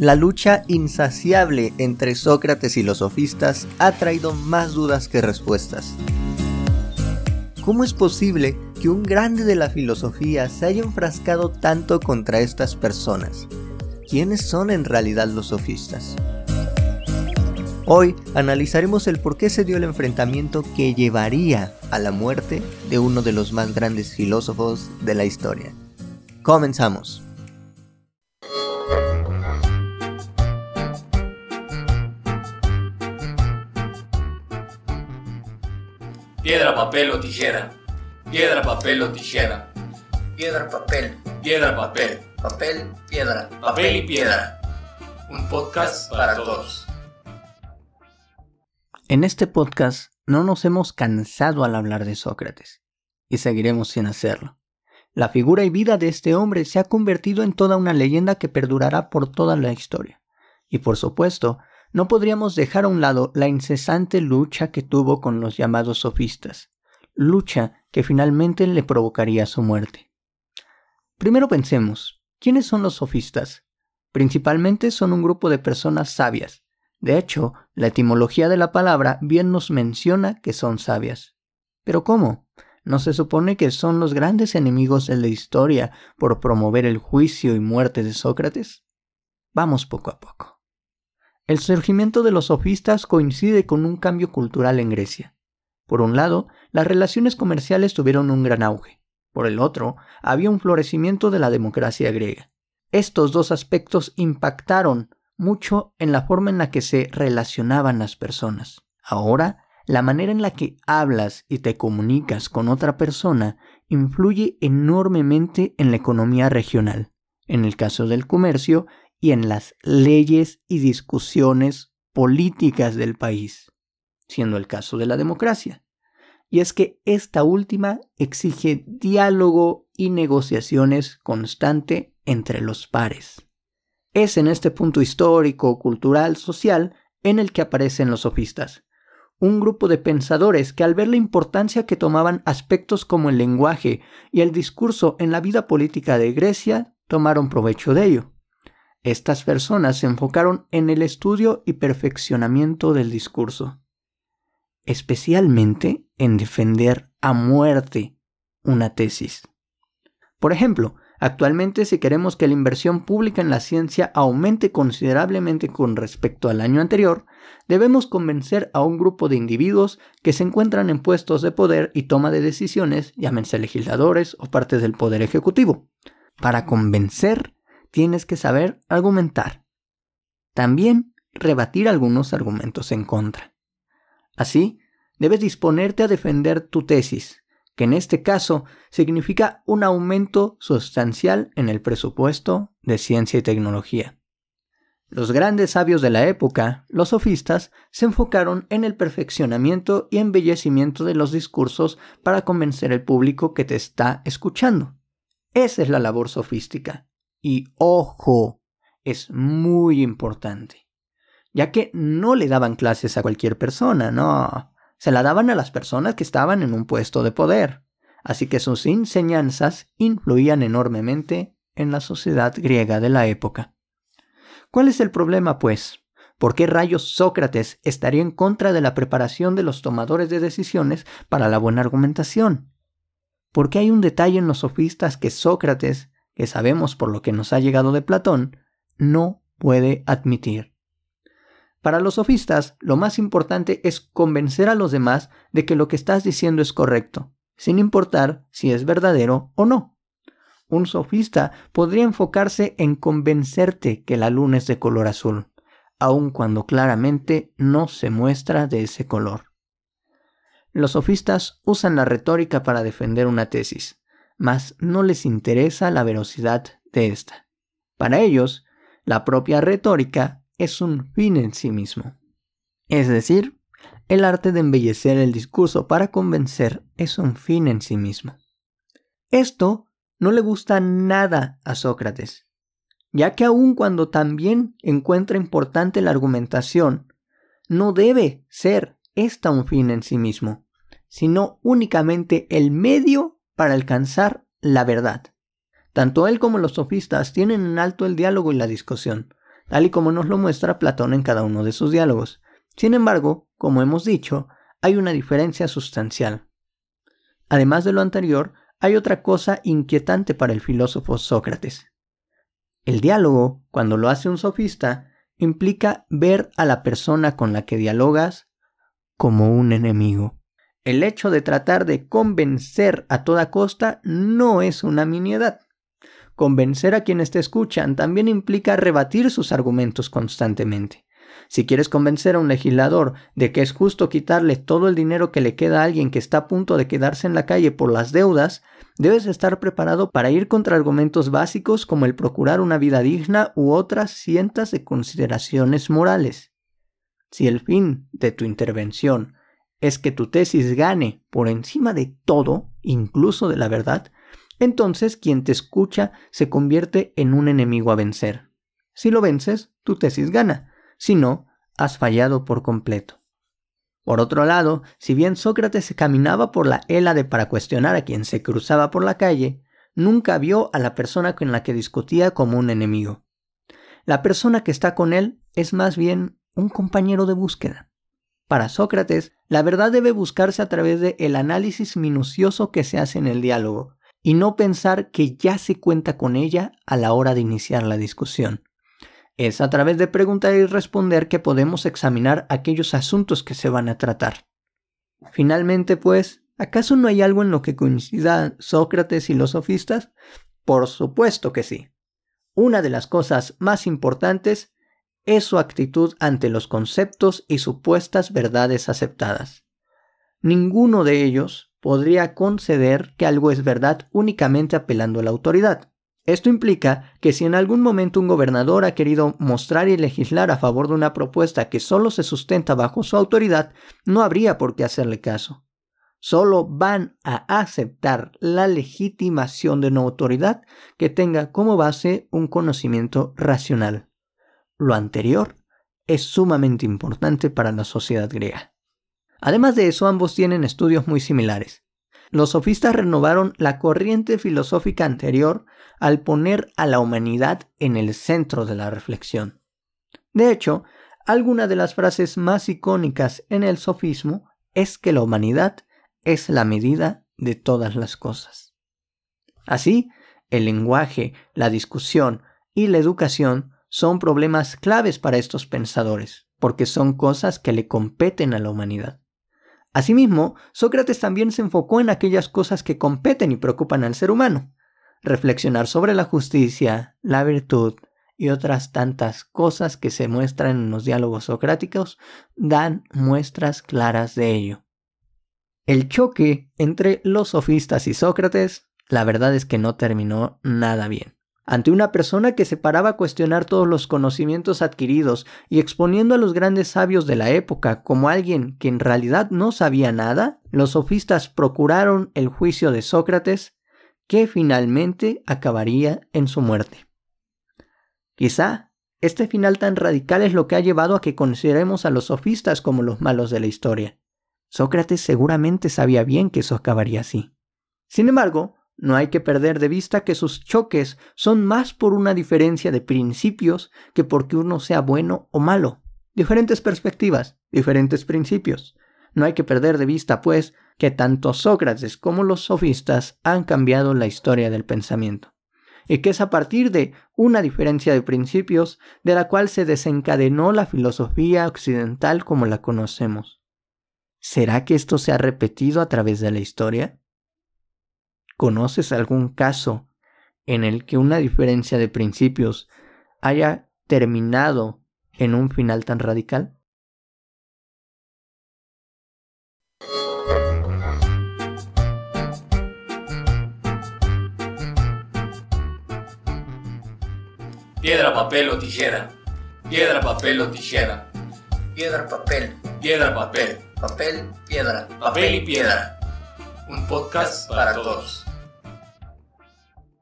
La lucha insaciable entre Sócrates y los sofistas ha traído más dudas que respuestas. ¿Cómo es posible que un grande de la filosofía se haya enfrascado tanto contra estas personas? ¿Quiénes son en realidad los sofistas? Hoy analizaremos el por qué se dio el enfrentamiento que llevaría a la muerte de uno de los más grandes filósofos de la historia. Comenzamos. Piedra, papel o tijera. Piedra, papel o tijera. Piedra, papel. Piedra, papel. Papel, piedra. Papel y piedra. Un podcast para todos. En este podcast no nos hemos cansado al hablar de Sócrates, y seguiremos sin hacerlo. La figura y vida de este hombre se ha convertido en toda una leyenda que perdurará por toda la historia. Y por supuesto, no podríamos dejar a un lado la incesante lucha que tuvo con los llamados sofistas, lucha que finalmente le provocaría su muerte. Primero pensemos, ¿quiénes son los sofistas? Principalmente son un grupo de personas sabias. De hecho, la etimología de la palabra bien nos menciona que son sabias. Pero ¿cómo? ¿No se supone que son los grandes enemigos de la historia por promover el juicio y muerte de Sócrates? Vamos poco a poco. El surgimiento de los sofistas coincide con un cambio cultural en Grecia. Por un lado, las relaciones comerciales tuvieron un gran auge. Por el otro, había un florecimiento de la democracia griega. Estos dos aspectos impactaron mucho en la forma en la que se relacionaban las personas. Ahora, la manera en la que hablas y te comunicas con otra persona influye enormemente en la economía regional. En el caso del comercio, y en las leyes y discusiones políticas del país, siendo el caso de la democracia. Y es que esta última exige diálogo y negociaciones constante entre los pares. Es en este punto histórico, cultural, social, en el que aparecen los sofistas, un grupo de pensadores que al ver la importancia que tomaban aspectos como el lenguaje y el discurso en la vida política de Grecia, tomaron provecho de ello. Estas personas se enfocaron en el estudio y perfeccionamiento del discurso, especialmente en defender a muerte una tesis. Por ejemplo, actualmente si queremos que la inversión pública en la ciencia aumente considerablemente con respecto al año anterior, debemos convencer a un grupo de individuos que se encuentran en puestos de poder y toma de decisiones, llámense legisladores o partes del poder ejecutivo. Para convencer tienes que saber argumentar. También rebatir algunos argumentos en contra. Así, debes disponerte a defender tu tesis, que en este caso significa un aumento sustancial en el presupuesto de ciencia y tecnología. Los grandes sabios de la época, los sofistas, se enfocaron en el perfeccionamiento y embellecimiento de los discursos para convencer al público que te está escuchando. Esa es la labor sofística. Y ojo, es muy importante, ya que no le daban clases a cualquier persona, no, se la daban a las personas que estaban en un puesto de poder, así que sus enseñanzas influían enormemente en la sociedad griega de la época. ¿Cuál es el problema, pues? ¿Por qué rayos Sócrates estaría en contra de la preparación de los tomadores de decisiones para la buena argumentación? Porque hay un detalle en los sofistas que Sócrates que sabemos por lo que nos ha llegado de Platón, no puede admitir. Para los sofistas, lo más importante es convencer a los demás de que lo que estás diciendo es correcto, sin importar si es verdadero o no. Un sofista podría enfocarse en convencerte que la luna es de color azul, aun cuando claramente no se muestra de ese color. Los sofistas usan la retórica para defender una tesis, mas no les interesa la velocidad de esta. Para ellos, la propia retórica es un fin en sí mismo. Es decir, el arte de embellecer el discurso para convencer es un fin en sí mismo. Esto no le gusta nada a Sócrates, ya que aun cuando también encuentra importante la argumentación, no debe ser esta un fin en sí mismo, sino únicamente el medio para alcanzar la verdad. Tanto él como los sofistas tienen en alto el diálogo y la discusión. tal y como nos lo muestra Platón en cada uno de sus diálogos. Sin embargo, como hemos dicho, hay una diferencia sustancial. Además de lo anterior, hay otra cosa inquietante para el filósofo Sócrates. El diálogo, cuando lo hace un sofista, implica ver a la persona con la que dialogas como un enemigo. El hecho de tratar de convencer a toda costa no es una miniedad. Convencer a quienes te escuchan también implica rebatir sus argumentos constantemente. Si quieres convencer a un legislador de que es justo quitarle todo el dinero que le queda a alguien que está a punto de quedarse en la calle por las deudas, debes estar preparado para ir contra argumentos básicos como el procurar una vida digna u otras cientos de consideraciones morales. Si el fin de tu intervención es que tu tesis gane por encima de todo, incluso de la verdad, entonces quien te escucha se convierte en un enemigo a vencer. Si lo vences, tu tesis gana. Si no, has fallado por completo. Por otro lado, si bien Sócrates caminaba por la Hélade para cuestionar a quien se cruzaba por la calle, nunca vio a la persona con la que discutía como un enemigo. La persona que está con él es más bien un compañero de búsqueda. Para Sócrates, la verdad debe buscarse a través de el análisis minucioso que se hace en el diálogo, y no pensar que ya se cuenta con ella a la hora de iniciar la discusión. Es a través de preguntar y responder que podemos examinar aquellos asuntos que se van a tratar. Finalmente, pues, ¿acaso no hay algo en lo que coincidan Sócrates y los sofistas? Por supuesto que sí. Una de las cosas más importantes es su actitud ante los conceptos y supuestas verdades aceptadas. Ninguno de ellos podría conceder que algo es verdad únicamente apelando a la autoridad. Esto implica que si en algún momento un gobernador ha querido mostrar y legislar a favor de una propuesta que solo se sustenta bajo su autoridad, no habría por qué hacerle caso. Solo van a aceptar la legitimación de una autoridad que tenga como base un conocimiento racional. Lo anterior es sumamente importante para la sociedad griega. Además de eso, ambos tienen estudios muy similares los sofistas renovaron la corriente filosófica anterior al poner a la humanidad en el centro de la reflexión. De hecho, alguna de las frases más icónicas en el sofismo es que la humanidad es la medida de todas las cosas. Así, el lenguaje, la discusión y la educación son problemas claves para estos pensadores, porque son cosas que le competen a la humanidad. Asimismo, Sócrates también se enfocó en aquellas cosas que competen y preocupan al ser humano. Reflexionar sobre la justicia, la virtud y otras tantas cosas que se muestran en los diálogos socráticos dan muestras claras de ello. El choque entre los sofistas y Sócrates, la verdad es que no terminó nada bien. Ante una persona que se paraba a cuestionar todos los conocimientos adquiridos y exponiendo a los grandes sabios de la época como alguien que en realidad no sabía nada, los sofistas procuraron el juicio de Sócrates, que finalmente acabaría en su muerte. Quizá este final tan radical es lo que ha llevado a que consideremos a los sofistas como los malos de la historia. Sócrates seguramente sabía bien que eso acabaría así. Sin embargo, no hay que perder de vista que sus choques son más por una diferencia de principios que porque uno sea bueno o malo. Diferentes perspectivas, diferentes principios. No hay que perder de vista, pues, que tanto Sócrates como los sofistas han cambiado la historia del pensamiento, y que es a partir de una diferencia de principios de la cual se desencadenó la filosofía occidental como la conocemos. ¿Será que esto se ha repetido a través de la historia? ¿Conoces algún caso en el que una diferencia de principios haya terminado en un final tan radical? Piedra, papel o tijera. Piedra, papel o tijera. Piedra, papel. Piedra, papel. Papel, piedra. Papel y piedra. Un podcast para todos.